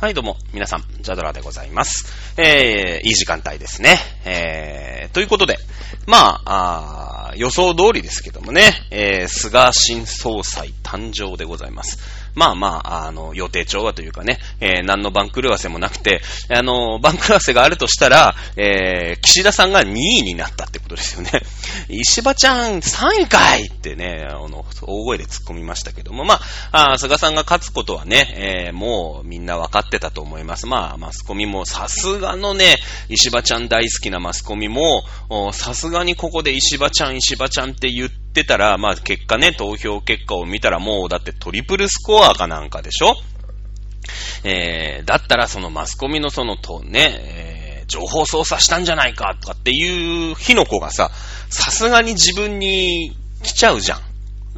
はい、どうも、皆さん、ジャドラでございます。えー、いい時間帯ですね。えー、ということで、まあ、あー予想通りですけどもね、えー、菅新総裁誕生でございます。まあまあ、あの、予定調和というかね、えー、何の番狂わせもなくて、あの、番狂わせがあるとしたら、えー、岸田さんが2位になったってことですよね。石破ちゃん3位かいってね、あの、大声で突っ込みましたけども、まあ、あ菅さんが勝つことはね、えー、もうみんな分かってたと思います。まあ、マスコミもさすがのね、石破ちゃん大好きなマスコミも、さすがにここで石破ちゃん、石破ちゃんって言ってたら、まあ結果ね、投票結果を見たらもうだってトリプルスコアかなんかでしょ？えー、だったらそのマスコミのそのとね、えー、情報操作したんじゃないかとかっていう火の粉がさ、さすがに自分に来ちゃうじゃん。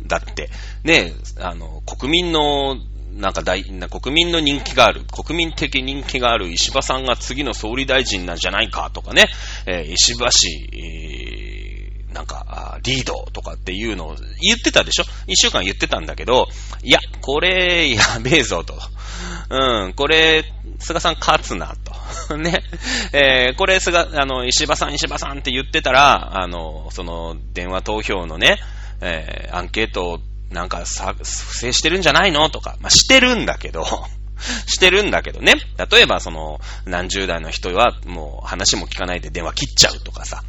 だって、ね、あの、国民のなんか大、な国民の人気がある、国民的人気がある石破さんが次の総理大臣なんじゃないかとかね、えー、石破氏、えー、なんか、リードとかっていうのを言ってたでしょ？一週間言ってたんだけど、いや、これ、やべえぞと。うん、これ、菅さん勝つなと。ね。えー、これ、菅、あの、石破さん、石破さんって言ってたら、あの、その、電話投票のね、えー、アンケートをなんかさ、不正してるんじゃないの？とか、まあ、してるんだけど、してるんだけどね。例えばその、何十代の人はもう話も聞かないで電話切っちゃうとかさ。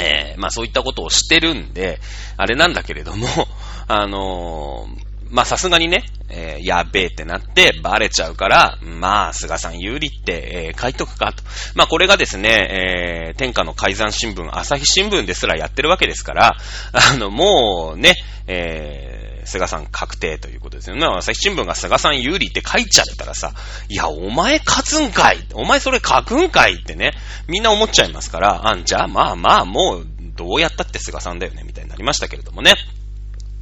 えー、まあそういったことをしてるんで、あれなんだけれども、あのー、まあさすがにね、えー、やべえってなってバレちゃうから、まあ菅さん有利って、え、書いとくかと。まあこれがですね、え、天下の改ざん新聞、朝日新聞ですらやってるわけですから、あの、もうね、えー、菅さん確定ということですよね。朝日新聞が菅さん有利って書いちゃったらさ、いや、お前勝つんかいお前それ書くんかいってね、みんな思っちゃいますから、あんじゃあまあまあもう、どうやったって菅さんだよね、みたいになりましたけれどもね。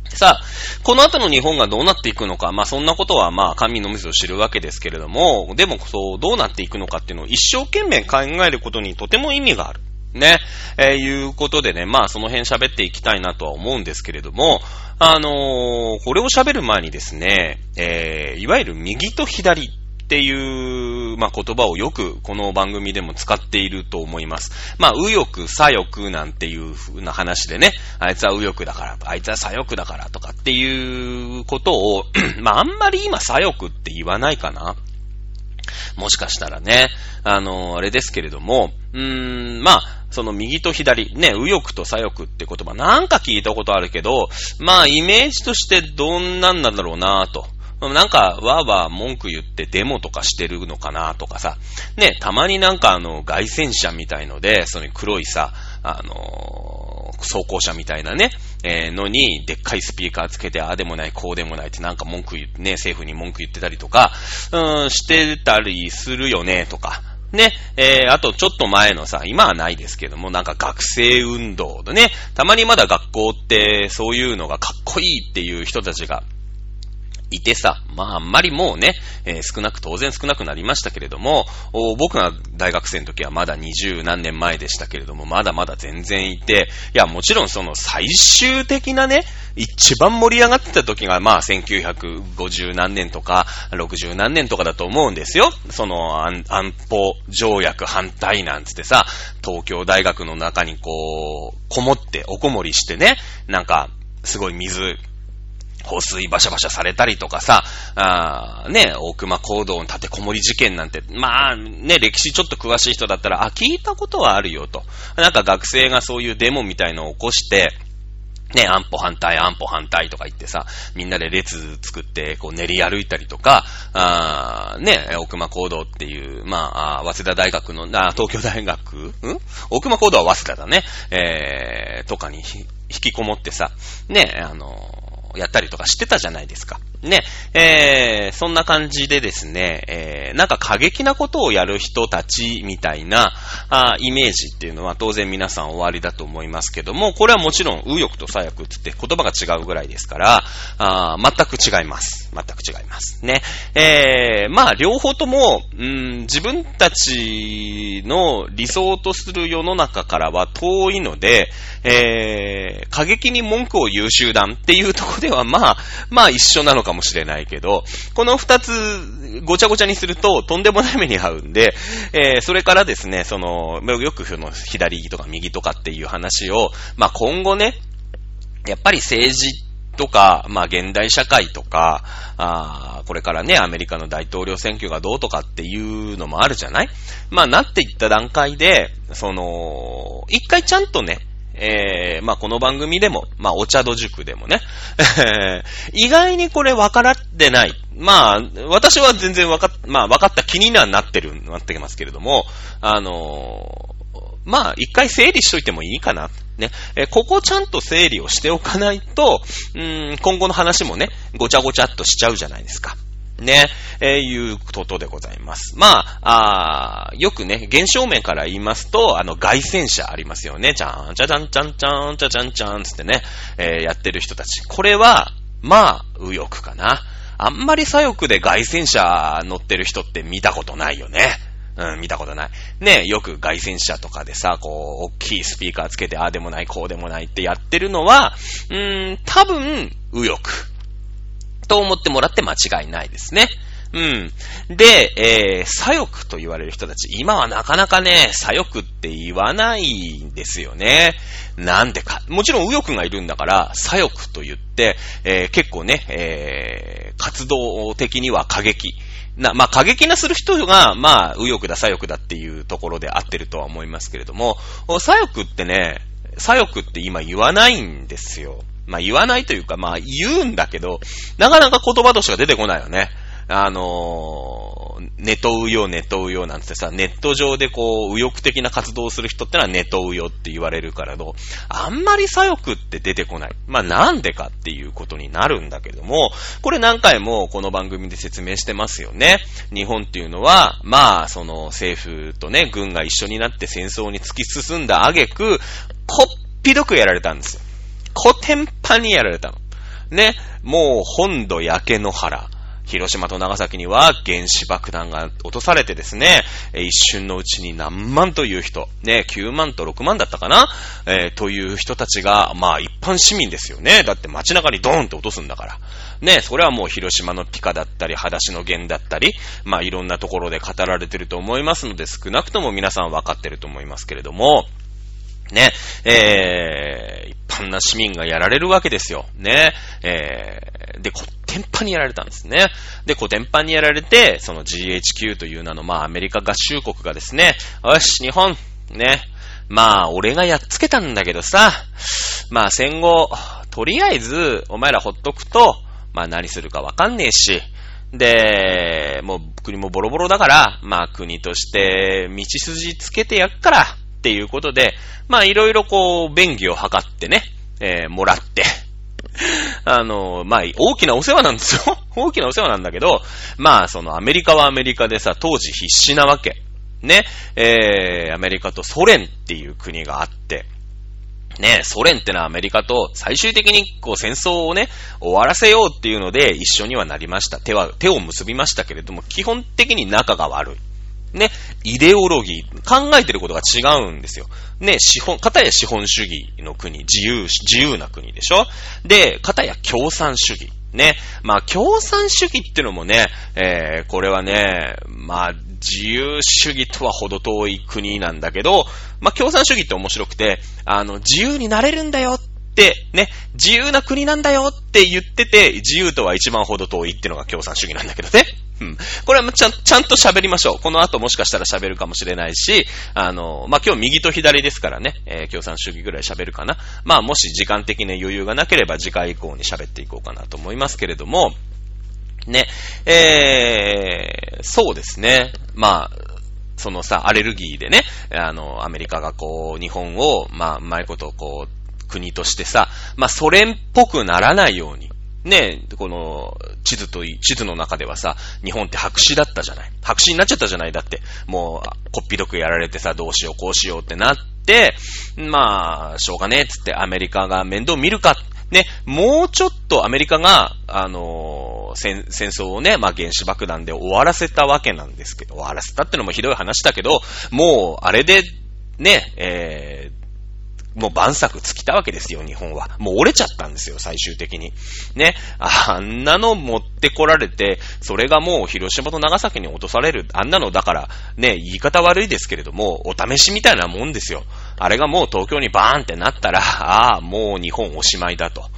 さあ、この後の日本がどうなっていくのか、まあそんなことはまあ神の水を知るわけですけれども、でもそう、どうなっていくのかっていうのを一生懸命考えることにとても意味がある。ね。えー、いうことでね、まあその辺喋っていきたいなとは思うんですけれども、あのー、これを喋る前にですね、えー、いわゆる右と左っていう、まあ、言葉をよくこの番組でも使っていると思います。まあ、右翼、左翼なんていう風な話でね、あいつは右翼だから、あいつは左翼だからとかっていうことを、まあ、あんまり今左翼って言わないかな。もしかしたらね、あのー、あれですけれども、うーん、まあ、その右と左、ね、右翼と左翼って言葉なんか聞いたことあるけど、まあ、イメージとしてどんなんなんだろうなぁと。なんか、わーわー文句言ってデモとかしてるのかなとかさ。ね、たまになんかあの、外戦車みたいので、その黒いさ、あのー、走行車みたいなね、えー、のに、でっかいスピーカーつけて、ああでもない、こうでもないってなんか文句言って、ね、政府に文句言ってたりとか、うん、してたりするよね、とか。ね、えー、あとちょっと前のさ、今はないですけども、なんか学生運動でね、たまにまだ学校ってそういうのがかっこいいっていう人たちがいてさ、まああんまりもうね、えー、少なく当然少なくなりましたけれども、僕が大学生の時はまだ二十何年前でしたけれども、まだまだ全然いて、いやもちろんその最終的なね、一番盛り上がってた時がまあ1950何年とか60何年とかだと思うんですよ。その安保条約反対なんつってさ、東京大学の中にこう、こもっておこもりしてね、なんかすごい水放水バシャバシャされたりとかさ、あね、大熊行動の立てこもり事件なんて、まあね、歴史ちょっと詳しい人だったら、あ、聞いたことはあるよと。なんか学生がそういうデモみたいのを起こして、ね、安保反対、安保反対とか言ってさ、みんなで列作って、こう練り歩いたりとか、あね、大熊行動っていう、まあ、早稲田大学の、あ東京大学？ん？大熊行動は早稲田だね。えー、とかに引きこもってさ、ね、あのやったりとかしてたじゃないですか。ね、えー、そんな感じでですね、えー、なんか過激なことをやる人たちみたいな、あイメージっていうのは当然皆さん終わりだと思いますけども、これはもちろん、右翼と左翼って言葉が違うぐらいですから、あ全く違います。全く違います。ね。えー、まあ、両方とも、うん、自分たちの理想とする世の中からは遠いので、えー、過激に文句を言う集団っていうとこではまあ、まあ一緒なのかもしれないけど、この二つごちゃごちゃにするととんでもない目に遭うんで、えー、それからですね、その、よくその左とか右とかっていう話を、まあ今後ね、やっぱり政治とか、まあ現代社会とか、あこれからね、アメリカの大統領選挙がどうとかっていうのもあるじゃない？まあなっていった段階で、その、一回ちゃんとね、えー、まあこの番組でも、まあお茶戸塾でもね、意外にこれ分からってない。まあ、私は全然分かっ、まあ分かった気にはなってる、なってますけれども、あのまあ、一回整理しといてもいいかな。ね。えここちゃんと整理をしておかないと、うん、今後の話もね、ごちゃごちゃっとしちゃうじゃないですか。ね、えー、いうことでございます。まあ、あよくね、現象面から言いますと、あの、外旋車ありますよね。ちゃん、ちゃちゃんちゃんちゃんちゃちゃんちゃんつってね、えー、やってる人たち。これは、まあ、右翼かな。あんまり左翼で外旋車乗ってる人って見たことないよね。うん、見たことない。ね、よく外旋車とかでさ、こう、大きいスピーカーつけて、ああでもない、こうでもないってやってるのは、うーん、多分、右翼。と思ってもらって間違いないですね。うん。で、えー、左翼と言われる人たち、今はなかなかね、左翼って言わないんですよね。なんでか。もちろん右翼がいるんだから、左翼と言って、えー、結構ね、えー、活動的には過激。な、まあ、過激なする人が、まあ、右翼だ、左翼だっていうところで合ってるとは思いますけれども、左翼ってね、左翼って今言わないんですよ。まあ、言わないというか、まあ、言うんだけど、なかなか言葉としては出てこないよね。あのー、ネトウヨ、ネトウヨなんてさ、ネット上でこう、右翼的な活動をする人ってのはネトウヨって言われるからど、あんまり左翼って出てこない。まあなんでかっていうことになるんだけども、これ何回もこの番組で説明してますよね。日本っていうのは、まあ、その政府とね、軍が一緒になって戦争に突き進んだ挙句、こっぴどくやられたんですよ。コテンパにやられたの。ね、もう本土焼け野原。広島と長崎には原子爆弾が落とされてですね、一瞬のうちに何万という人、ね、9万と6万だったかな、えー、という人たちが、まあ一般市民ですよね。だって街中にドーンって落とすんだから。ね、それはもう広島のピカだったり、裸足の弦だったり、まあいろんなところで語られてると思いますので、少なくとも皆さん分かってると思いますけれども、ね、えー、般な市民がやられるわけですよ。ね、えー、で、コテンパにやられたんですね。で、コテンパにやられて、その GHQ という名の、まあ、アメリカ合衆国がですね、よし、日本、ね、まあ、俺がやっつけたんだけどさ、まあ、戦後、とりあえず、お前らほっとくと、まあ、何するかわかんねえし、で、もう国もボロボロだから、まあ国として道筋つけてやっから、っていうことで、まあいろいろこう、便宜を図ってね、えー、もらって、あの、まあ、大きなお世話なんですよ。大きなお世話なんだけど、まあ、そのアメリカはアメリカでさ、当時必死なわけ。ね、えー、アメリカとソ連っていう国があって、ね、ソ連ってのはアメリカと最終的にこう戦争をね、終わらせようっていうので一緒にはなりました。手は、手を結びましたけれども、基本的に仲が悪い。ね、イデオロギー、考えてることが違うんですよ。ね、資本、片や資本主義の国、自由、自由な国でしょ？で、片や共産主義。ね。まあ、共産主義ってのもね、えー、これはね、まあ、自由主義とは程遠い国なんだけど、まあ、共産主義って面白くて、あの、自由になれるんだよって、ね、自由な国なんだよって言ってて、自由とは一番程遠いってのが共産主義なんだけどね。うん。これはちゃん、ちゃんと喋りましょう。この後もしかしたら喋るかもしれないし、あの、まあ、今日右と左ですからね、えー、共産主義ぐらい喋るかな。まあ、もし時間的な余裕がなければ次回以降に喋っていこうかなと思いますけれども、ね、えー、そうですね。まあ、そのさ、アレルギーでね、あの、アメリカがこう、日本を、まあ、うまいことこう、国としてさ、まあ、ソ連っぽくならないように、ね、この、地図とい、地図の中ではさ、日本って白紙だったじゃない。白紙になっちゃったじゃない。だって、もう、こっぴどくやられてさ、どうしよう、こうしようってなって、まあ、しょうがねえっ、つってアメリカが面倒見るか。ね、もうちょっとアメリカが、あのー、戦、戦争をね、まあ、原子爆弾で終わらせたわけなんですけど、終わらせたってのもひどい話だけど、もう、あれで、ね、えー、もう晩作尽きたわけですよ、日本は。もう折れちゃったんですよ、最終的に。ね。あんなの持ってこられて、それがもう広島と長崎に落とされる。あんなのだから、ね、言い方悪いですけれども、お試しみたいなもんですよ。あれがもう東京にバーンってなったら、ああ、もう日本おしまいだと。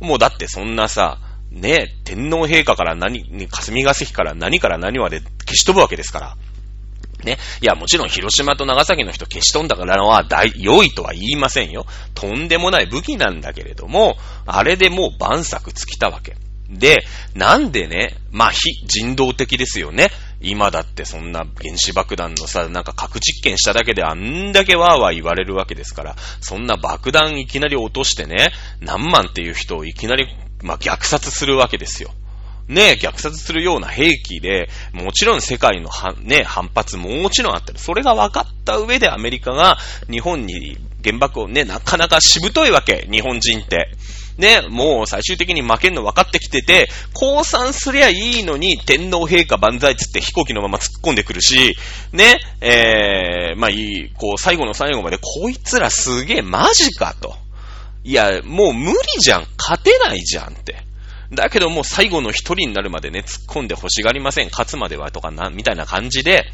もうだってそんなさ、ね、天皇陛下から何、霞が関から何から何まで消し飛ぶわけですから。ね。いや、もちろん広島と長崎の人消し飛んだからのは大、良いとは言いませんよ。とんでもない武器なんだけれども、あれでもう万策尽きたわけ。で、なんでね、まあ、非人道的ですよね。今だってそんな原子爆弾のさ、なんか核実験しただけであんだけわーわー言われるわけですから、そんな爆弾いきなり落としてね、何万っていう人をいきなり、まあ、虐殺するわけですよ。ね、虐殺するような兵器で、もちろん世界のね、反発ももちろんあったそれが分かった上でアメリカが日本に原爆をね、なかなかしぶといわけ、日本人って。ね、もう最終的に負けんの分かってきてて、降参すりゃいいのに天皇陛下万歳つって飛行機のまま突っ込んでくるし、ね、えー、まあいい、こう最後の最後までこいつらすげえマジかと。いや、もう無理じゃん。勝てないじゃんって。だけどもう最後の一人になるまでね、突っ込んで欲しがりません。勝つまではとかな、みたいな感じで、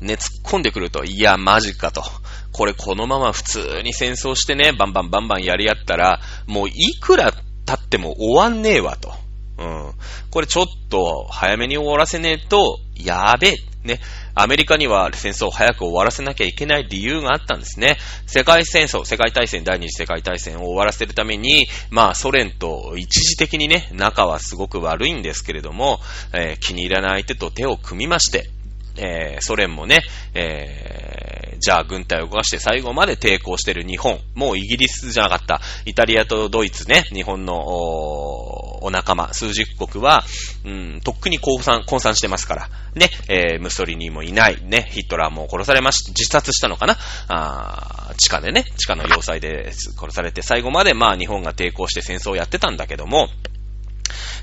ね、突っ込んでくると、いや、マジかと。これこのまま普通に戦争してね、バンバンバンバンやり合ったら、もういくら経っても終わんねえわと。うん。これちょっと早めに終わらせねえと、やべえ。ね。アメリカには戦争を早く終わらせなきゃいけない理由があったんですね。世界戦争、世界大戦、第二次世界大戦を終わらせるために、まあソ連と一時的にね、仲はすごく悪いんですけれども、えー、気に入らない相手と手を組みまして、えー、ソ連もね、えー、じゃあ軍隊を動かして最後まで抵抗してる日本、もうイギリスじゃなかった、イタリアとドイツね、日本のお仲間、数十国は、うん、とっくに降参、降参してますから、ね、えー、ムッソリニーもいない、ね、ヒットラーも殺されまし、自殺したのかな？あ地下でね、地下の要塞で殺されて、最後までまあ日本が抵抗して戦争をやってたんだけども、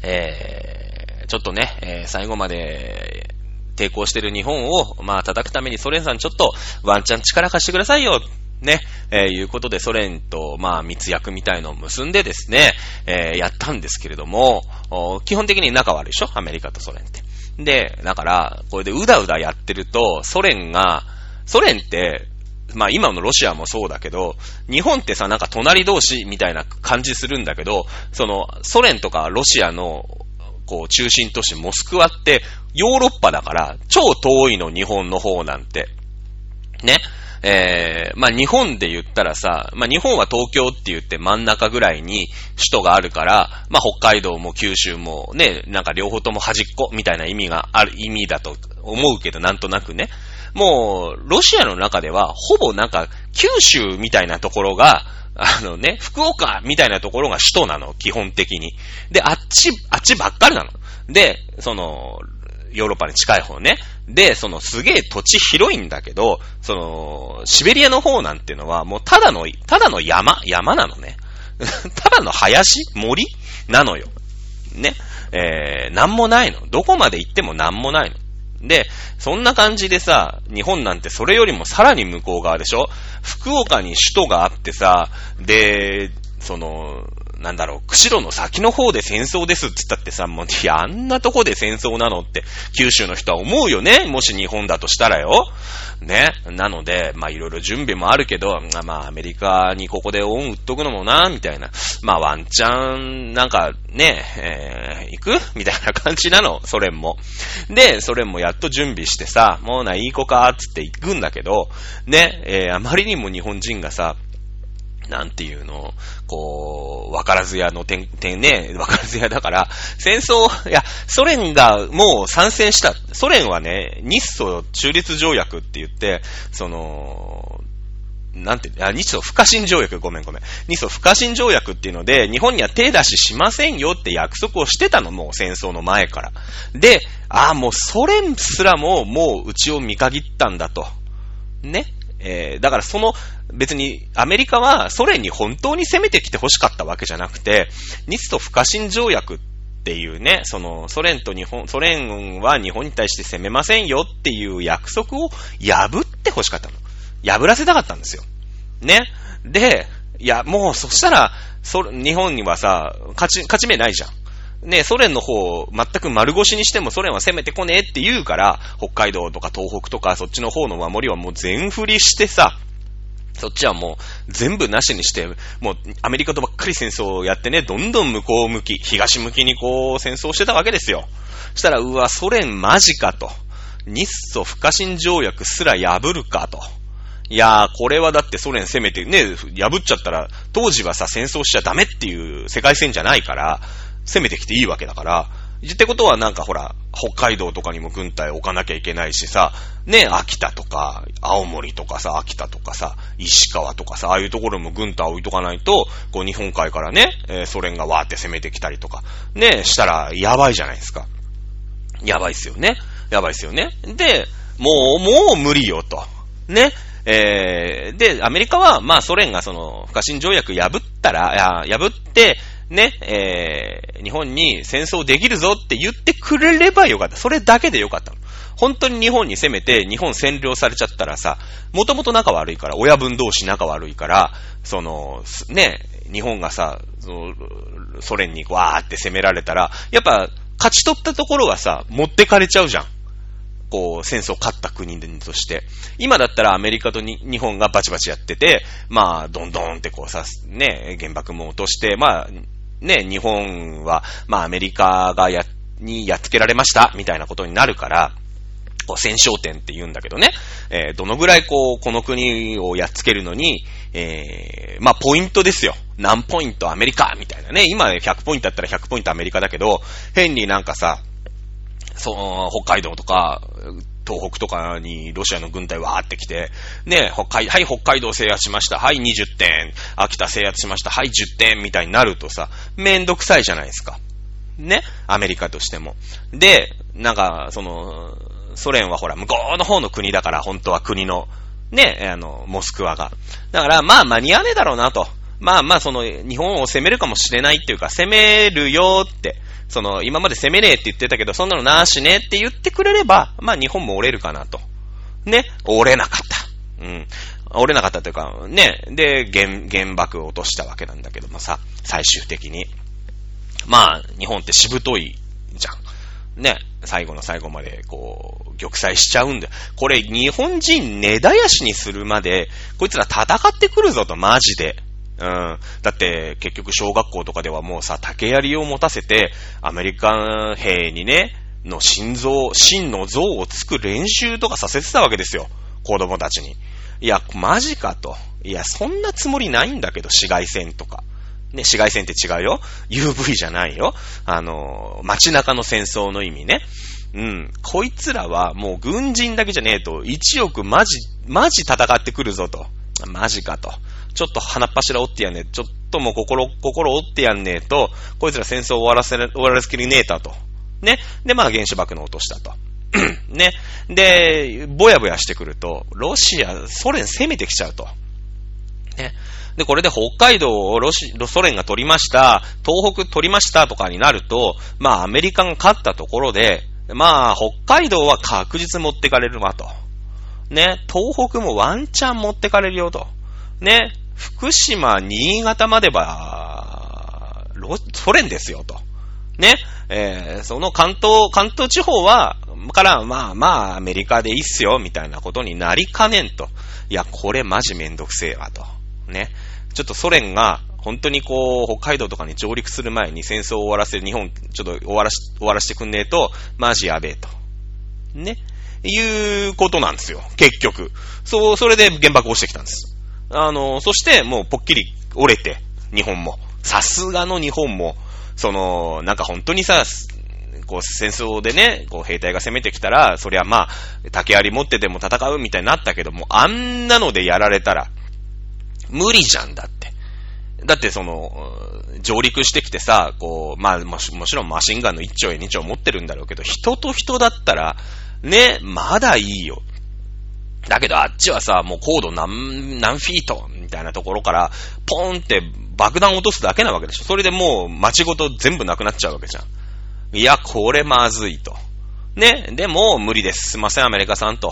えー、ちょっとね、えー、最後まで、抵抗してる日本を、まあ、叩くためにソ連さんちょっとワンチャン力貸してくださいよ。ね、えー、いうことでソ連と、まあ、密約みたいのを結んでですね、えー、やったんですけれども、基本的に仲悪いでしょ？アメリカとソ連って。で、だから、これでうだうだやってると、ソ連が、ソ連って、まあ今のロシアもそうだけど、日本ってさ、なんか隣同士みたいな感じするんだけど、その、ソ連とかロシアの、こう、中心都市モスクワって、ヨーロッパだから、超遠いの日本の方なんて。ね。えー、まあ日本で言ったらさ、まあ日本は東京って言って真ん中ぐらいに首都があるから、まあ北海道も九州もね、なんか両方とも端っこみたいな意味がある意味だと思うけど、なんとなくね。もう、ロシアの中では、ほぼなんか、九州みたいなところが、あのね、福岡みたいなところが首都なの、基本的に。で、あっち、あっちばっかりなの。で、その、ヨーロッパに近い方ね。で、そのすげえ土地広いんだけど、その、シベリアの方なんていうのはもうただの、ただの山、山なのね。ただの林森なのよ。ね。えー、なんもないの。どこまで行ってもなんもないの。で、そんな感じでさ、日本なんてそれよりもさらに向こう側でしょ？福岡に首都があってさ、で、その、なんだろう、釧路の先の方で戦争ですって言ったってさ、もう、いや、あんなとこで戦争なのって、九州の人は思うよね。もし日本だとしたらよ。ね。なので、まあ、いろいろ準備もあるけど、まあ、アメリカにここで恩売っとくのもな、みたいな。まあ、ワンチャン、なんか、ね、えー、行く？みたいな感じなの、ソ連も。で、ソ連もやっと準備してさ、もうな、いい子か、つって行くんだけど、ね、えー、あまりにも日本人がさ、なんていうの、こう、わからず屋の点、点ね、わからず屋だから、戦争、いや、ソ連がもう参戦した。ソ連はね、日ソ中立条約って言って、その、なんて、あ、日ソ不可侵条約、ごめんごめん。日ソ不可侵条約っていうので、日本には手出ししませんよって約束をしてたの、もう戦争の前から。で、ああ、もうソ連すらももううちを見限ったんだと。ね。えー、だからその、別にアメリカはソ連に本当に攻めてきて欲しかったわけじゃなくて、日ソ不可侵条約っていうね、そのソ連と日本、ソ連は日本に対して攻めませんよっていう約束を破って欲しかったの。破らせたかったんですよ。ね。で、いや、もうそしたら、そ日本にはさ、勝ち、勝ち目ないじゃん。ね、ソ連の方、全く丸腰にしてもソ連は攻めてこねえって言うから、北海道とか東北とかそっちの方の守りはもう全振りしてさ、そっちはもう全部なしにして、もうアメリカとばっかり戦争をやってね、どんどん向こう向き、東向きにこう戦争してたわけですよ。したら、うわ、ソ連マジかと。日ソ不可侵条約すら破るかと。いやー、これはだってソ連攻めてね、破っちゃったら、当時はさ、戦争しちゃダメっていう世界線じゃないから、攻めてきていいわけだから、ってことはなんかほら、北海道とかにも軍隊置かなきゃいけないしさ、ね、秋田とか、青森とかさ、秋田とかさ、石川とかさ、ああいうところも軍隊置いとかないと、こう日本海からね、え、ソ連がわーって攻めてきたりとか、ね、したらやばいじゃないですか。やばいっすよね。やばいっすよね。で、もう、もう無理よと。ね。えー、で、アメリカは、まあ、ソ連がその、不可侵条約破ったら、破って、ね、えー、日本に戦争できるぞって言ってくれればよかった。それだけでよかったの。本当に日本に攻めて、日本占領されちゃったらさ、もともと仲悪いから、親分同士仲悪いから、その、ね、日本がさ、ソ連にわーって攻められたら、やっぱ、勝ち取ったところはさ、持ってかれちゃうじゃん。こう、戦争を勝った国として。今だったらアメリカと日本がバチバチやってて、まあ、どんどんってこうさ、ね、原爆も落として、まあ、ね、日本は、まあ、アメリカがや、にやっつけられました、みたいなことになるから、こう、戦勝点って言うんだけどね、えー、どのぐらいこう、この国をやっつけるのに、えー、まあ、ポイントですよ。何ポイントアメリカみたいなね。今100ポイントだったら100ポイントアメリカだけど、変になんかさ、その、北海道とか、東北とかにロシアの軍隊わーって来て、ね、北海、はい、北海道制圧しました。はい、20点。秋田制圧しました。はい、10点。みたいになるとさ、めんどくさいじゃないですか。ね、アメリカとしても。で、なんか、その、ソ連はほら、向こうの方の国だから、本当は国の、ね、あの、モスクワが。だから、まあ、間に合わねえだろうなと。まあまあ、その、日本を攻めるかもしれないっていうか、攻めるよって、その、今まで攻めねえって言ってたけど、そんなのなしねって言ってくれれば、まあ日本も折れるかなと。ね、折れなかった。うん。折れなかったというか、ね、で、原、原爆を落としたわけなんだけどもさ、最終的に。まあ、日本ってしぶといじゃん。ね、最後の最後まで、こう、玉砕しちゃうんだ。これ、日本人根絶やしにするまで、こいつら戦ってくるぞと、マジで。うん。だって、結局小学校とかではもうさ、竹槍を持たせて、アメリカ兵にね、の心臓、真の像をつく練習とかさせてたわけですよ。子供たちに。いや、マジかと。いや、そんなつもりないんだけど、紫外線とか。ね、紫外線って違うよ。UV じゃないよ。あの、街中の戦争の意味ね。うん。こいつらはもう軍人だけじゃねえと、1億マジ、マジ戦ってくるぞと。マジかと。ちょっと鼻っ柱折ってやんねえ。ちょっともう心、心折ってやんねえと、こいつら戦争終わらせ、終わらせきりねえたと。ね。で、まあ原子爆弾落としたと。ね。で、ぼやぼやしてくると、ロシア、ソ連攻めてきちゃうと。ね。で、これで北海道をロシ、ソ連が取りました、東北取りましたとかになると、まあアメリカが勝ったところで、まあ北海道は確実持ってかれるわと。ね、東北もワンチャン持ってかれるよと。ね、福島、新潟までは、ソ連ですよと。ね、えー、その関東、関東地方は、から、まあまあ、アメリカでいいっすよ、みたいなことになりかねんと。いや、これマジめんどくせえわと。ね。ちょっとソ連が、本当にこう、北海道とかに上陸する前に戦争を終わらせ、日本、ちょっと終わらし、終わらしてくんねえと、マジやべえと。ね。いうことなんですよ。結局。そう、それで原爆をしてきたんです。あの、そしてもうぽっきり折れて、日本も。さすがの日本も、その、なんか本当にさ、こう戦争でね、こう兵隊が攻めてきたら、そりゃまあ、竹槍持ってでも戦うみたいになったけども、あんなのでやられたら、無理じゃんだって。だってその、上陸してきてさ、こう、まあもちろんマシンガンの1丁や2丁持ってるんだろうけど、人と人だったら、ね、まだいいよ。だけどあっちはさ、もう高度何、何フィートみたいなところから、ポーンって爆弾落とすだけなわけでしょ。それでもう街ごと全部なくなっちゃうわけじゃん。いや、これまずいと。ね、でも無理です。すいません、アメリカさんと。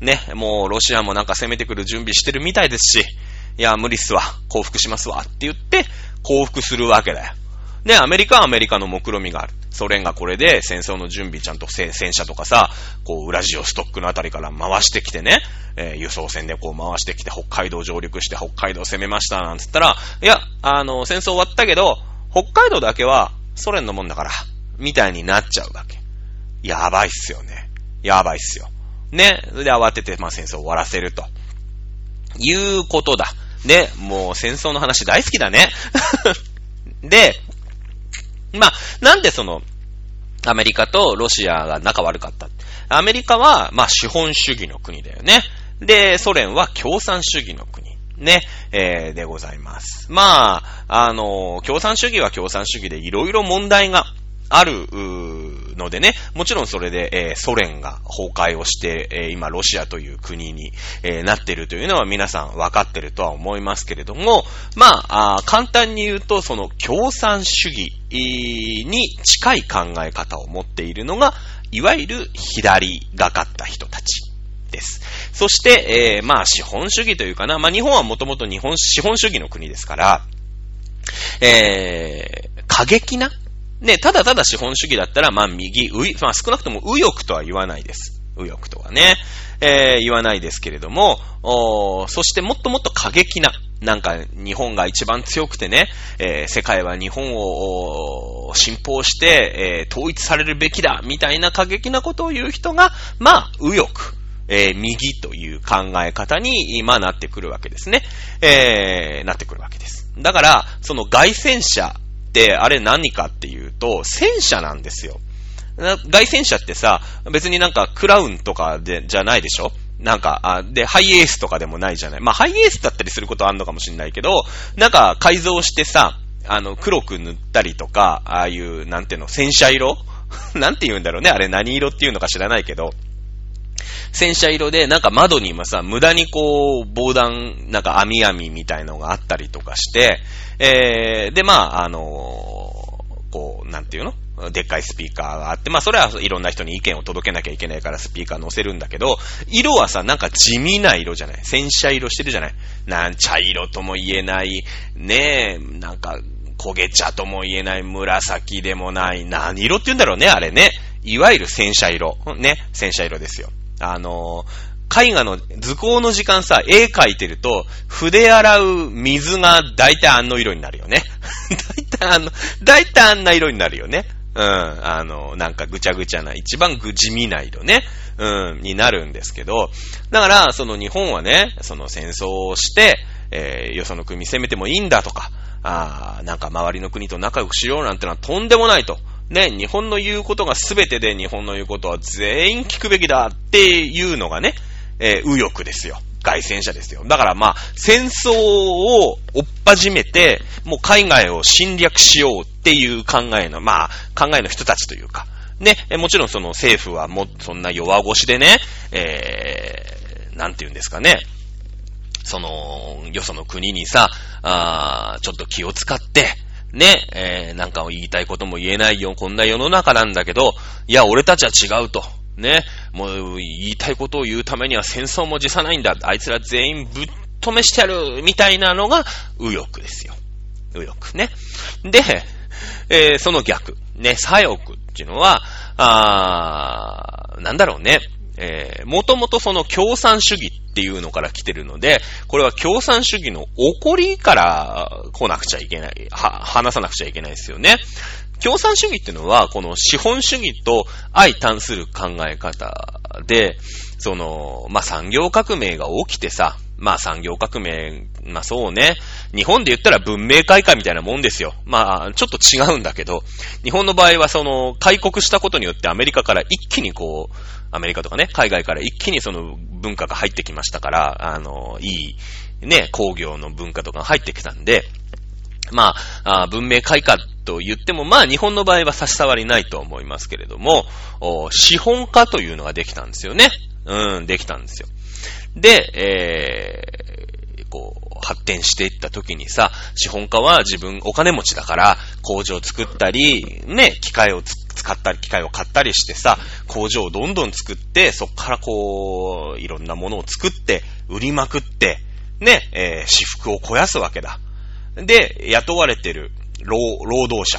ね、もうロシアもなんか攻めてくる準備してるみたいですし、いや、無理っすわ。降伏しますわ。って言って、降伏するわけだよ。で、アメリカはアメリカの目論みがある。ソ連がこれで戦争の準備ちゃんと戦車とかさ、こう、ウラジオストックのあたりから回してきてね、えー、輸送船でこう回してきて北海道上陸して北海道攻めましたなんつったら、いや、あの、戦争終わったけど、北海道だけはソ連のもんだから、みたいになっちゃうわけ。やばいっすよね。やばいっすよ。ね。それで慌てて、まあ、戦争終わらせると。いうことだ。ね。もう戦争の話大好きだね。で、まあ、なんでその、アメリカとロシアが仲悪かった？アメリカは、まあ、資本主義の国だよね。で、ソ連は共産主義の国。ね、えー、でございます。まあ、あの、共産主義は共産主義でいろいろ問題がある、のでね、もちろんそれで、えー、ソ連が崩壊をして、えー、今ロシアという国に、えー、なっているというのは皆さん分かってるとは思いますけれども、まあ、あ簡単に言うと、その共産主義に近い考え方を持っているのが、いわゆる左がかった人たち。です。そして、えー、まあ、資本主義というかな。まあ、日本はもともと日本、資本主義の国ですから、えー、過激なね、ただただ資本主義だったら、まあ右、うまあ少なくとも右翼とは言わないです。右翼とはね、えー、言わないですけれども、おそしてもっともっと過激な、なんか日本が一番強くてね、えー、世界は日本を信奉して、えー、統一されるべきだ、みたいな過激なことを言う人が、まあ、右翼。えー、右という考え方に、今なってくるわけですね。えー、なってくるわけです。だから、その外戦車ってあれ何かっていうと、戦車なんですよ。外戦車ってさ、別になんかクラウンとかで、じゃないでしょ？なんか、あ、で、ハイエースとかでもないじゃない？まあ、ハイエースだったりすることあるのかもしれないけど、なんか改造してさ、あの、黒く塗ったりとか、ああいう、なんていうの、戦車色？なんて言うんだろうね。あれ何色っていうのか知らないけど、戦車色で、なんか窓にもさ、無駄にこう、防弾、なんか網網みたいのがあったりとかして、えー、で、まあ、あのー、こう、なんていうの？でっかいスピーカーがあって、まあそれはいろんな人に意見を届けなきゃいけないからスピーカー載せるんだけど、色はさ、なんか地味な色じゃない？戦車色してるじゃない？なん茶色とも言えない、ねえ、なんか焦げ茶とも言えない紫でもない、何色って言うんだろうね、あれね。いわゆる戦車色。ね、戦車色ですよ。あの絵画の図工の時間さ、絵描いてると、筆洗う水が大体あんの色になるよね。大体あの、大体あんな色になるよね。うん。あの、なんかぐちゃぐちゃな、一番ぐ地味な色ね。うん、になるんですけど、だから、その日本はね、その戦争をして、えー、よその国攻めてもいいんだとか、ああなんか周りの国と仲良くしようなんてのはとんでもないと。ね、日本の言うことが全てで日本の言うことは全員聞くべきだっていうのがね、えー、右翼ですよ。外戦車ですよ。だからまあ、戦争を追っ始めて、もう海外を侵略しようっていう考えの、まあ、考えの人たちというか、ね、もちろんその政府はもそんな弱腰でね、えー、なんて言うんですかね、その、よその国にさ、あちょっと気を使って、ね、え、なんか言いたいことも言えないよ、こんな世の中なんだけど、いや、俺たちは違うと。ね、もう言いたいことを言うためには戦争も辞さないんだ。あいつら全員ぶっ止めしてやるみたいなのが右翼ですよ。右翼ね。で、えー、その逆。ね、左翼っていうのは、あー、なんだろうね。えー、もともとその共産主義っていうのから来てるので、これは共産主義の起こりから来なくちゃいけない、は、話さなくちゃいけないですよね。共産主義っていうのは、この資本主義と相対する考え方で、その、まあ、産業革命が起きてさ、まあ産業革命、まあそうね。日本で言ったら文明開化みたいなもんですよ。まあちょっと違うんだけど、日本の場合はその開国したことによってアメリカから一気にこう、アメリカとかね、海外から一気にその文化が入ってきましたから、あの、いい、ね、工業の文化とかが入ってきたんで、まあ、あ文明開化と言っても、まあ日本の場合は差し障りないと思いますけれども、資本化というのができたんですよね。うん、できたんですよ。で、えー、こう、発展していった時にさ、資本家は自分お金持ちだから、工場を作ったり、ね、機械を作ったり使ったり、機械を買ったりしてさ、工場をどんどん作って、そっからこう、いろんなものを作って、売りまくって、ね、えー、私服を肥やすわけだ。で、雇われてる労、労働者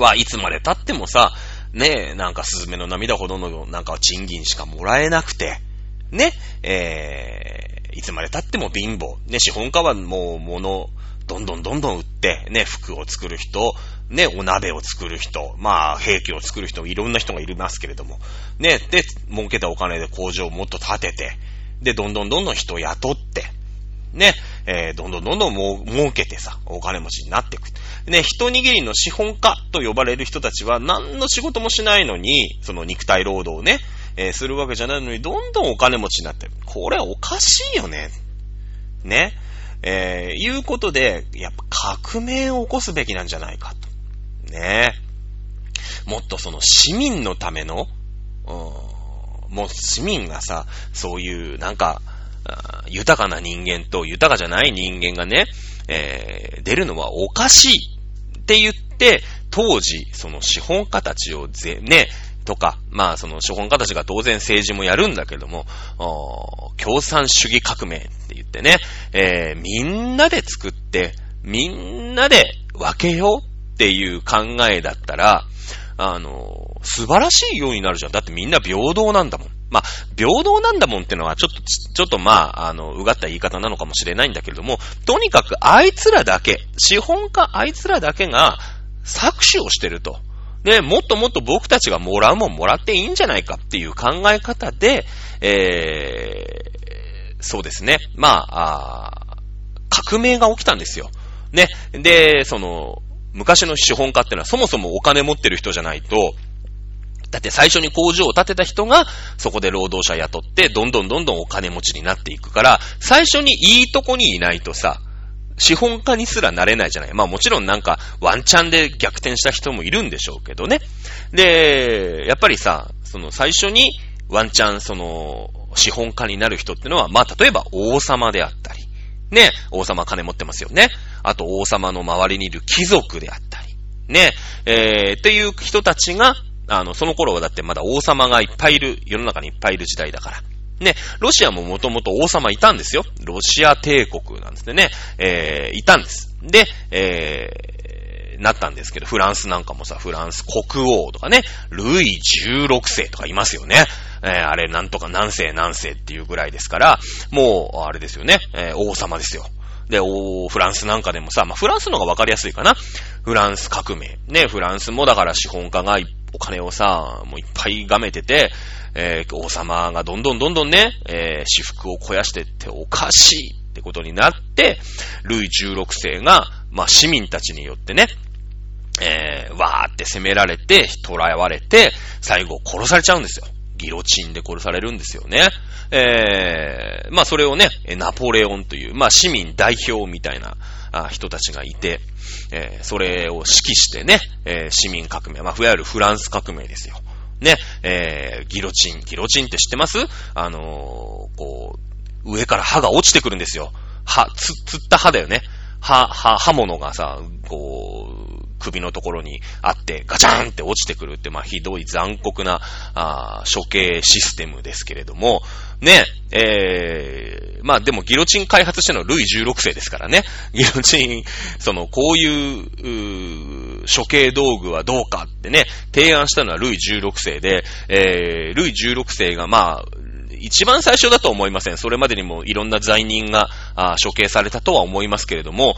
はいつまで経ってもさ、ね、なんかスズメの涙ほどのなんか賃金しかもらえなくて、ね、えー、いつまで経っても貧乏。ね、資本家はもう物、どんどんどんどん売って、ね、服を作る人、ね、お鍋を作る人、まあ、兵器を作る人、いろんな人がいますけれども、ね、で、儲けたお金で工場をもっと建てて、で、どんどんどんどん人を雇って、ね、えー、どんどんどんどん儲けてさ、お金持ちになっていく。ね、一握りの資本家と呼ばれる人たちは何の仕事もしないのに、その肉体労働をね、えー、するわけじゃないのに、どんどんお金持ちになってる。これおかしいよね。ね。えー、いうことで、やっぱ革命を起こすべきなんじゃないかと。ね。もっとその市民のための、うん、もう市民がさ、そういうなんか、豊かな人間と豊かじゃない人間がね、えー、出るのはおかしいって言って、当時、その資本家たちをぜ、ね、とか、まあその資本家たちが当然政治もやるんだけども、共産主義革命って言ってね、えー、みんなで作って、みんなで分けようっていう考えだったら、あの、素晴らしいようになるじゃん。だってみんな平等なんだもん。まあ、平等なんだもんってのは、ちょっと、ちょっとまあ、あの、うがった言い方なのかもしれないんだけれども、とにかくあいつらだけ、資本家あいつらだけが搾取をしてると。で、もっともっと僕たちがもらうもんもらっていいんじゃないかっていう考え方で、えー、そうですね。まあ、あ革命が起きたんですよ。ね。で、その、昔の資本家ってのはそもそもお金持ってる人じゃないと、だって最初に工場を建てた人が、そこで労働者雇って、どんどんどんどんお金持ちになっていくから、最初にいいとこにいないとさ、資本家にすらなれないじゃない。まあもちろんなんかワンチャンで逆転した人もいるんでしょうけどね。で、やっぱりさ、その最初にワンチャンその資本家になる人ってのは、まあ例えば王様であったり、ね、王様金持ってますよね。あと王様の周りにいる貴族であったり、ね、えー、っていう人たちが、あの、その頃はだってまだ王様がいっぱいいる、世の中にいっぱいいる時代だから。ね、ロシアももともと王様いたんですよ。ロシア帝国なんですね。えー、いたんです。で、えー、なったんですけど、フランスなんかもさ、フランス国王とかね、ルイ16世とかいますよね。えー、あれ、なんとか何世何世っていうぐらいですから、もう、あれですよね、えー、王様ですよ。で、おフランスなんかでもさ、まあ、フランスの方がわかりやすいかな。フランス革命。ね、フランスもだから資本家がお金をさ、もういっぱいがめてて、えー、王様がどんどんどんどんね、えー、私服を肥やしてっておかしいってことになって、ルイ16世が、まあ、市民たちによってね、えー、わーって攻められて、捕らわれて、最後殺されちゃうんですよ。ギロチンで殺されるんですよね。えー、まあそれをね、ナポレオンという、まあ市民代表みたいな人たちがいて、えー、それを指揮してね、えー、市民革命、まあいわゆるフランス革命ですよ。ね、えー、ギロチン、ギロチンって知ってます？あのー、こう、上から歯が落ちてくるんですよ。歯、つ、つった歯だよね。歯、歯、刃物がさ、こう、首のところにあって、ガチャンって落ちてくるって、まあ、ひどい残酷な、あ処刑システムですけれども、ね、えー、まあでもギロチン開発してのルイ16世ですからね。ギロチン、その、こういう、う処刑道具はどうかってね、提案したのはルイ16世で、えー、ルイ16世がまあ、一番最初だと思いません。それまでにもいろんな罪人が処刑されたとは思いますけれども、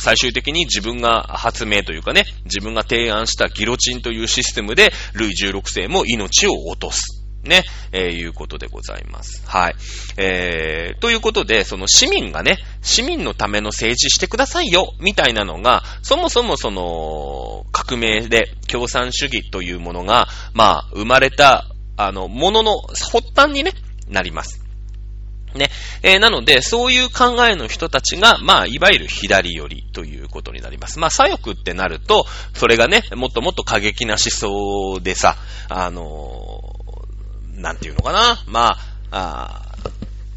最終的に自分が発明というかね、自分が提案したギロチンというシステムで、ルイ16世も命を落とす。ね、えー、いうことでございます。はい。えー、ということで、その市民がね、市民のための政治してくださいよ、みたいなのが、そもそもその、革命で共産主義というものが、まあ、生まれたあの、ものの発端にね、なります。ね。えー、なので、そういう考えの人たちが、まあ、いわゆる左寄りということになります。まあ、左翼ってなると、それがね、もっともっと過激な思想でさ、あのー、なんていうのかな。まあ、あ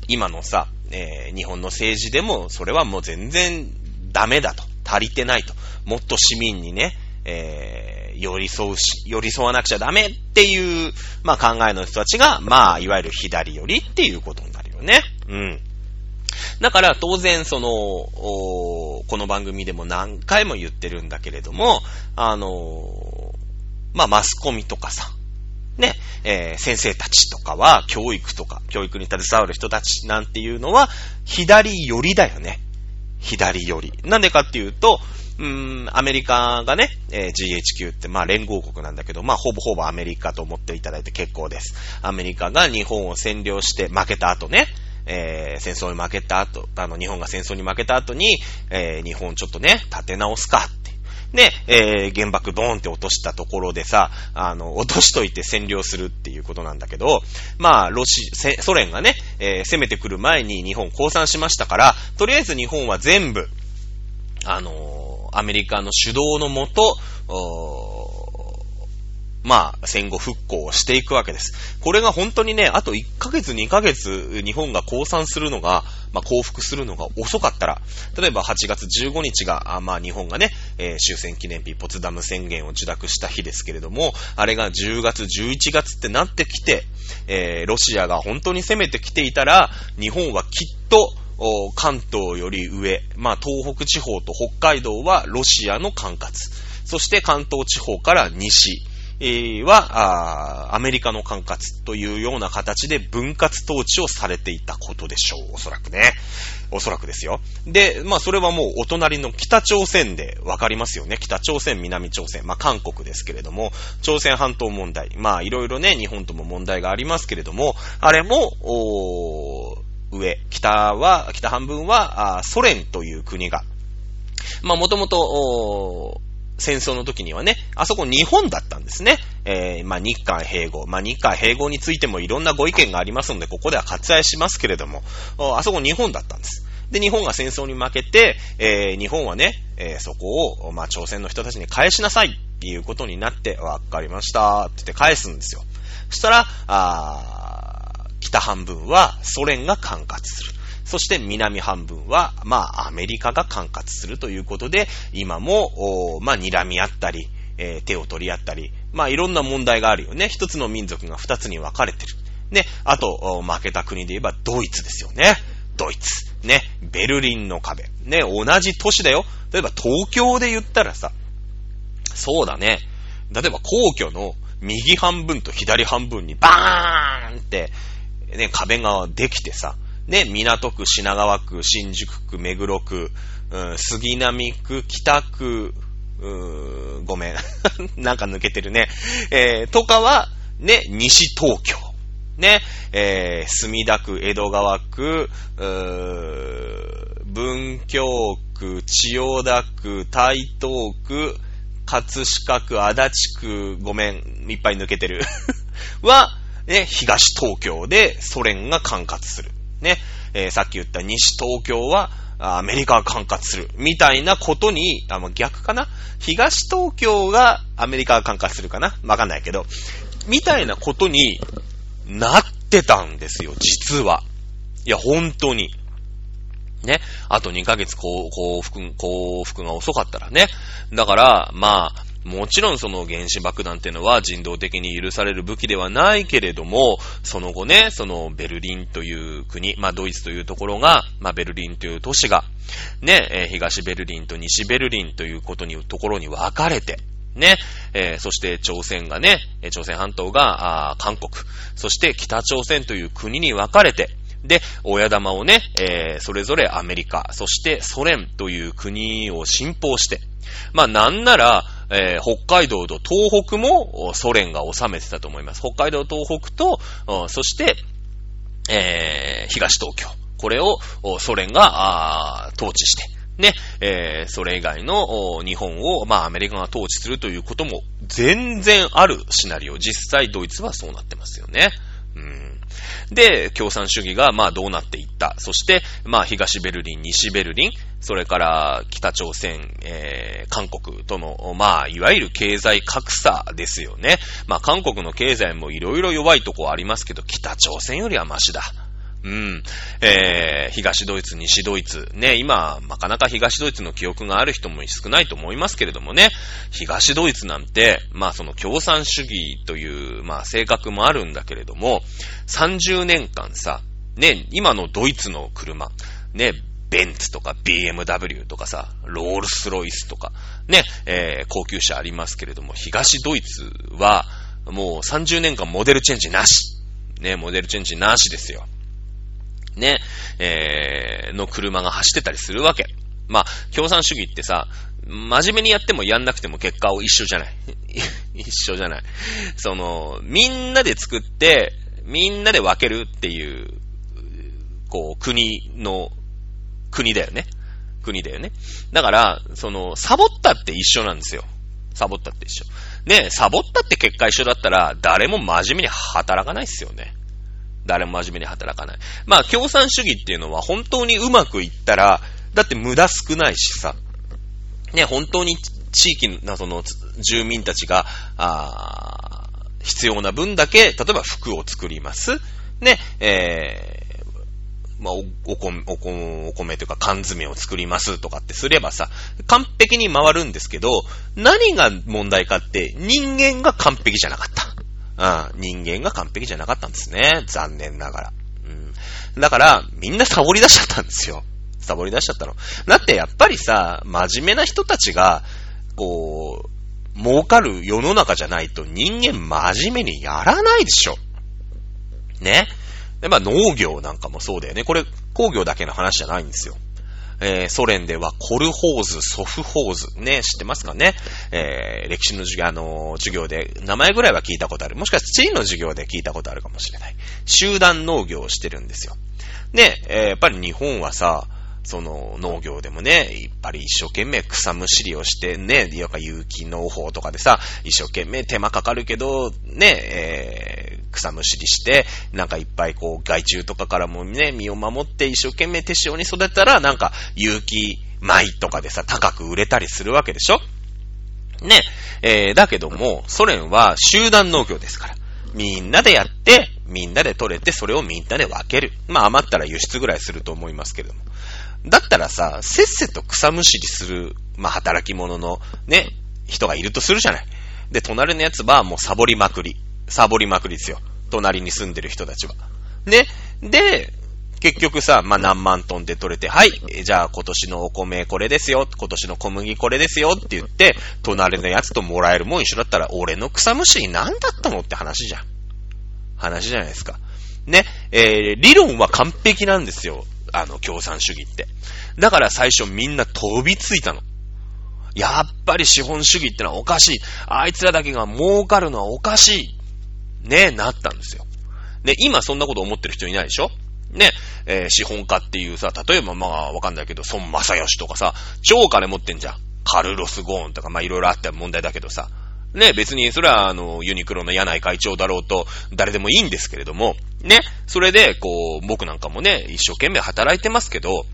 今のさ、えー、日本の政治でも、それはもう全然ダメだと。足りてないと。もっと市民にね、えー、寄り添うし、寄り添わなくちゃダメっていう、まあ考えの人たちが、まあ、いわゆる左寄りっていうことになるよね。うん。だから当然その、この番組でも何回も言ってるんだけれども、あのまあ、マスコミとかさ、ね、えー、先生たちとかは、教育とか、教育に携わる人たちなんていうのは、左寄りだよね。左寄り。なんでかっていうと、うーん、アメリカがね、えー、GHQ って、まあ連合国なんだけど、まあほぼほぼアメリカと思っていただいて結構です。アメリカが日本を占領して負けた後ね、えー、戦争に負けた後、あの、日本が戦争に負けた後に、えー、日本ちょっとね、立て直すかってで、えー、原爆ドーンって落としたところでさ、あの、落としといて占領するっていうことなんだけど、まあ、ロシ、ソ連がね、え、攻めてくる前に日本降参しましたから、とりあえず日本は全部、あの、アメリカの主導のもと、まあ、戦後復興をしていくわけです。これが本当にね、あと1ヶ月2ヶ月日本が降参するのが、まあ、降伏するのが遅かったら、例えば8月15日が、あまあ、日本がね、えー、終戦記念日、ポツダム宣言を受諾した日ですけれども、あれが10月、11月ってなってきて、えー、ロシアが本当に攻めてきていたら、日本はきっと、関東より上、まあ、東北地方と北海道はロシアの管轄。そして関東地方から西、は、アメリカの管轄というような形で分割統治をされていたことでしょう。おそらくね。おそらくですよ。で、まあそれはもうお隣の北朝鮮でわかりますよね。北朝鮮、南朝鮮、まあ韓国ですけれども、朝鮮半島問題、まあいろいろね、日本とも問題がありますけれども、あれも、上、北は、北半分は、ソ連という国が、まあもともと、戦争の時にはね、あそこ日本だったんですね。えー、まあ、日韓併合。まあ、日韓併合についてもいろんなご意見がありますので、ここでは割愛しますけれども、あそこ日本だったんです。で、日本が戦争に負けて、えー、日本はね、えー、そこを、まあ、朝鮮の人たちに返しなさいっていうことになって、わかりましたって言って返すんですよ。そしたら、あ北半分はソ連が管轄する。そして南半分は、まあ、アメリカが管轄するということで、今も、まあ、睨み合ったり、えー、手を取り合ったり、まあ、いろんな問題があるよね。一つの民族が二つに分かれてる。ね、あと、負けた国で言えばドイツですよね。ドイツ。ね、ベルリンの壁。ね、同じ都市だよ。例えば東京で言ったらさ、そうだね。例えば皇居の右半分と左半分にバーンって、ね、壁ができてさ、ね、港区、品川区、新宿区、目黒区、うん、杉並区、北区、うーごめん。なんか抜けてるね。えー、とかは、ね、西東京。ね、えー、墨田区、江戸川区、うー文京区、千代田区、台東区、葛飾区、足立区、ごめん、いっぱい抜けてる。は、ね、東東京でソ連が管轄する。ね、えー、さっき言った西東京は、アメリカが管轄する。みたいなことに、あ、逆かな？東東京がアメリカが管轄するかな？わかんないけど、みたいなことになってたんですよ、実は。いや、本当に。ね。あと2ヶ月幸福、幸福が遅かったらね。だから、まあ、もちろんその原子爆弾っていうのは人道的に許される武器ではないけれども、その後ね、そのベルリンという国、まあドイツというところが、まあベルリンという都市が、ね、え、東ベルリンと西ベルリンということに、ところに分かれて、ね、えー、そして朝鮮がね、朝鮮半島が、韓国、そして北朝鮮という国に分かれて、で、親玉をね、えー、それぞれアメリカ、そしてソ連という国を信奉して、まあなんなら、えー、北海道と東北もソ連が治めてたと思います。北海道、東北と、そして、えー、東東京。これをソ連が統治して、ね、えー、それ以外の日本を、まあ、アメリカが統治するということも全然あるシナリオ。実際ドイツはそうなってますよね。うん。で、共産主義が、まあ、どうなっていった。そして、まあ、東ベルリン、西ベルリン、それから北朝鮮、えー、韓国との、まあ、いわゆる経済格差ですよね。まあ、韓国の経済もいろいろ弱いとこありますけど、北朝鮮よりはマシだ。うん。えー、東ドイツ、西ドイツ。ね、今、なかなか東ドイツの記憶がある人も少ないと思いますけれどもね、東ドイツなんて、まあその共産主義という、まあ性格もあるんだけれども、30年間さ、ね、今のドイツの車、ね、ベンツとか BMW とかさ、ロールスロイスとか、ね、えー、高級車ありますけれども、東ドイツは、もう30年間モデルチェンジなし。ね、モデルチェンジなしですよ。ね、えー、の車が走ってたりするわけ。まあ、共産主義ってさ、真面目にやってもやんなくても結果を一緒じゃない。一緒じゃない。その、みんなで作って、みんなで分けるっていう、こう、国の、国だよね。国だよね。だから、その、サボったって一緒なんですよ。サボったって一緒。ねサボったって結果一緒だったら、誰も真面目に働かないっすよね。誰も真面目に働かない。まあ、共産主義っていうのは本当にうまくいったら、だって無駄少ないしさ。ね、本当に地域のその住民たちが、あ必要な分だけ、例えば服を作ります。ね、えー、まあ、お、お、お米、お米というか缶詰を作りますとかってすればさ、完璧に回るんですけど、何が問題かって人間が完璧じゃなかった。うん、人間が完璧じゃなかったんですね。残念ながら。うん。だから、みんなサボり出しちゃったんですよ。サボり出しちゃったの。だってやっぱりさ、真面目な人たちが、こう、儲かる世の中じゃないと人間真面目にやらないでしょ。ね。で、まあ農業なんかもそうだよね。これ工業だけの話じゃないんですよ。えー、ソ連ではコルホーズ、ソフホーズ、ね、知ってますかね？えー、歴史の授業、あのー、授業で、名前ぐらいは聞いたことある。もしかして地理の授業で聞いたことあるかもしれない。集団農業をしてるんですよ。ね、えー、やっぱり日本はさ、その農業でもね、やっぱり一生懸命草むしりをしてね、やっぱ有機農法とかでさ、一生懸命手間かかるけど、ね、え、草むしりして、なんかいっぱいこう害虫とかからもね、身を守って一生懸命手塩に育てたら、なんか有機米とかでさ、高く売れたりするわけでしょ？ね、えー、だけども、ソ連は集団農業ですから。みんなでやって、みんなで取れて、それをみんなで分ける。まあ余ったら輸出ぐらいすると思いますけども。だったらさ、せっせと草むしりする、まあ、働き者のね、人がいるとするじゃない。で、隣のやつはもうサボりまくり。サボりまくりですよ。隣に住んでる人たちは。ね。で、結局さ、まあ、何万トンで取れて、はい、じゃあ今年のお米これですよ、今年の小麦これですよって言って、隣のやつともらえるもん一緒だったら、俺の草むしり何だったのって話じゃん。話じゃないですか。ね、えー、理論は完璧なんですよ。あの、共産主義って。だから最初みんな飛びついたの。やっぱり資本主義ってのはおかしい。あいつらだけが儲かるのはおかしい。ね、なったんですよ。で、今そんなこと思ってる人いないでしょ？ね、えー、資本家っていうさ、例えばまあわかんないけど、孫正義とかさ、超金持ってんじゃん。カルロス・ゴーンとか、まあいろいろあった問題だけどさ。ね、別にそれはあの、ユニクロの柳井会長だろうと、誰でもいいんですけれども、ね、それで、こう、僕なんかもね、一生懸命働いてますけど、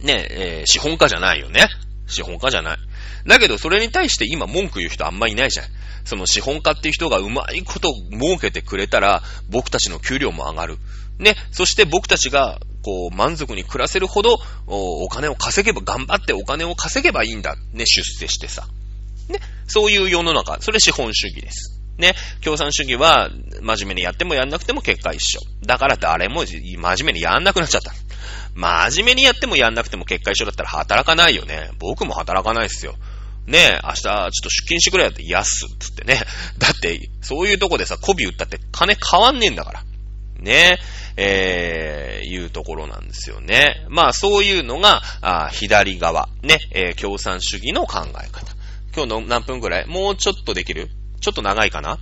ね、えー、資本家じゃないよね。資本家じゃない。だけど、それに対して今文句言う人あんまいないじゃん。その資本家っていう人がうまいこと儲けてくれたら、僕たちの給料も上がる。ね、そして僕たちが、こう、満足に暮らせるほどお、お金を稼げば、頑張ってお金を稼げばいいんだ。ね、出世してさ。ね、そういう世の中、それ資本主義です。ね、共産主義は真面目にやってもやんなくても結果一緒。だから誰も真面目にやんなくなっちゃった。真面目にやってもやんなくても結果一緒だったら働かないよね。僕も働かないっすよ。ねえ、明日ちょっと出勤してくれやって、やすっつってね。だって、そういうとこでさ、媚び売ったって金変わんねえんだから。ねえ、えー、いうところなんですよね。まあ、そういうのが、あ左側、ね、えー、共産主義の考え方。今日の何分くらい？もうちょっとできる？ちょっと長いかな？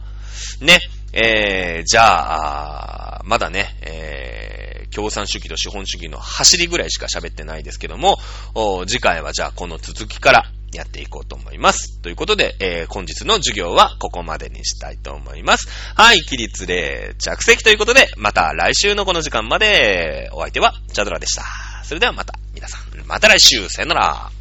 ね。えー、じゃあ、まだね、え共産主義と資本主義の走りぐらいしか喋ってないですけども、次回はじゃあこの続きからやっていこうと思います。ということで、えー、本日の授業はここまでにしたいと思います。はい、起立で着席ということで、また来週のこの時間まで、お相手はチャドラでした。それではまた、皆さん、また来週、さよなら。